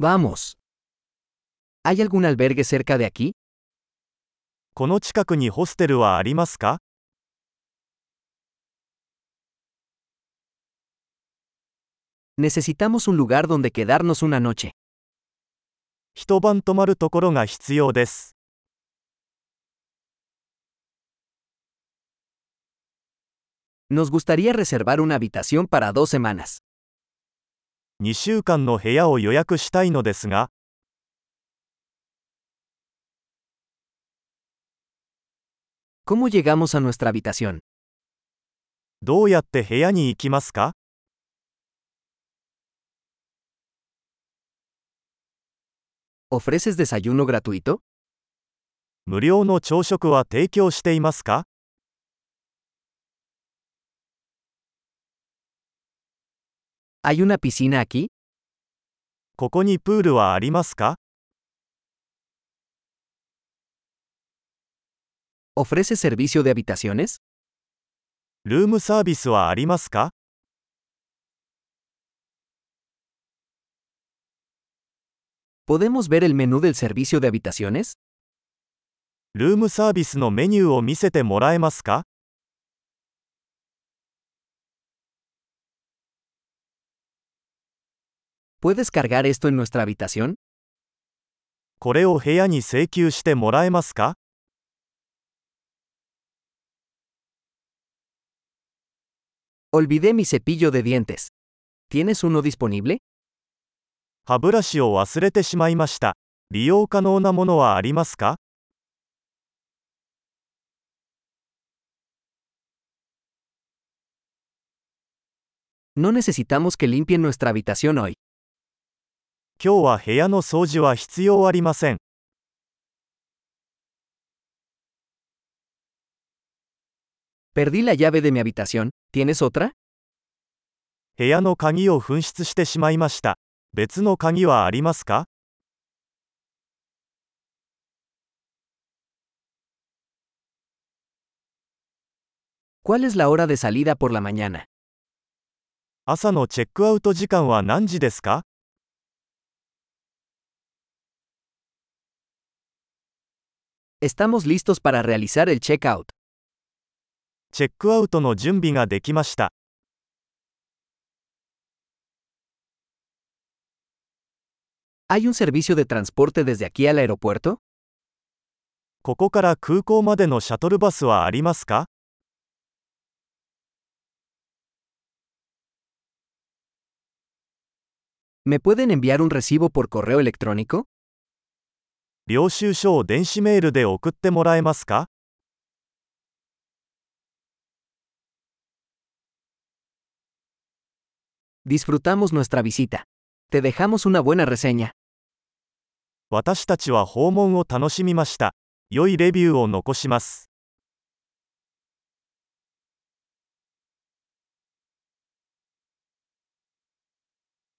Vamos. ¿Hay algún albergue cerca de aquí? この近くにホステルはありますか Necesitamos un lugar donde quedarnos una noche. 一晩泊まるところが必要です。 Nos gustaría reservar una habitación para dos semanas. 2週間の部屋を予約したいのですが.どうやって部屋に行きますか.無料の朝食は提供していますか ¿Hay una piscina aquí? ここにプールはありますか ¿Ofreces servicio de habitaciones? ルームサービスはありますか ¿Podemos ver el menú del servicio de habitaciones? ルームサービスのメニューを見せてもらえますか ¿Puedes cargar esto en nuestra habitación? これを部屋に請求してもらえますか Olvidé mi cepillo de dientes. ¿Tienes uno disponible? 歯ブラシを忘れてしまいました。利用可能なものはありますか No necesitamos que limpien nuestra habitación hoy. 今日は部屋の掃除は必要ありません。Perdí la llave de mi habitación. ¿Tienes otra? 部屋の鍵を紛失してしまいました。別の鍵はありますか ¿Cuál es la hora de salida por la mañana? 朝のチェックアウト時間は何時ですか Estamos listos para realizar el checkout. チェックアウトの準備ができました。 ¿Hay un servicio de transporte desde aquí al aeropuerto? ここから空港までのシャトルバスはありますか ¿Me pueden enviar un recibo por correo electrónico? 領収書を電子メールで送ってもらえますか Disfrutamos nuestra visita. Te dejamos una buena reseña. 私たちは訪問を楽しみました。良いレビューを残します。